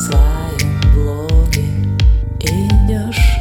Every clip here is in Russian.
своем блоге идешь.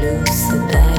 lose the battle.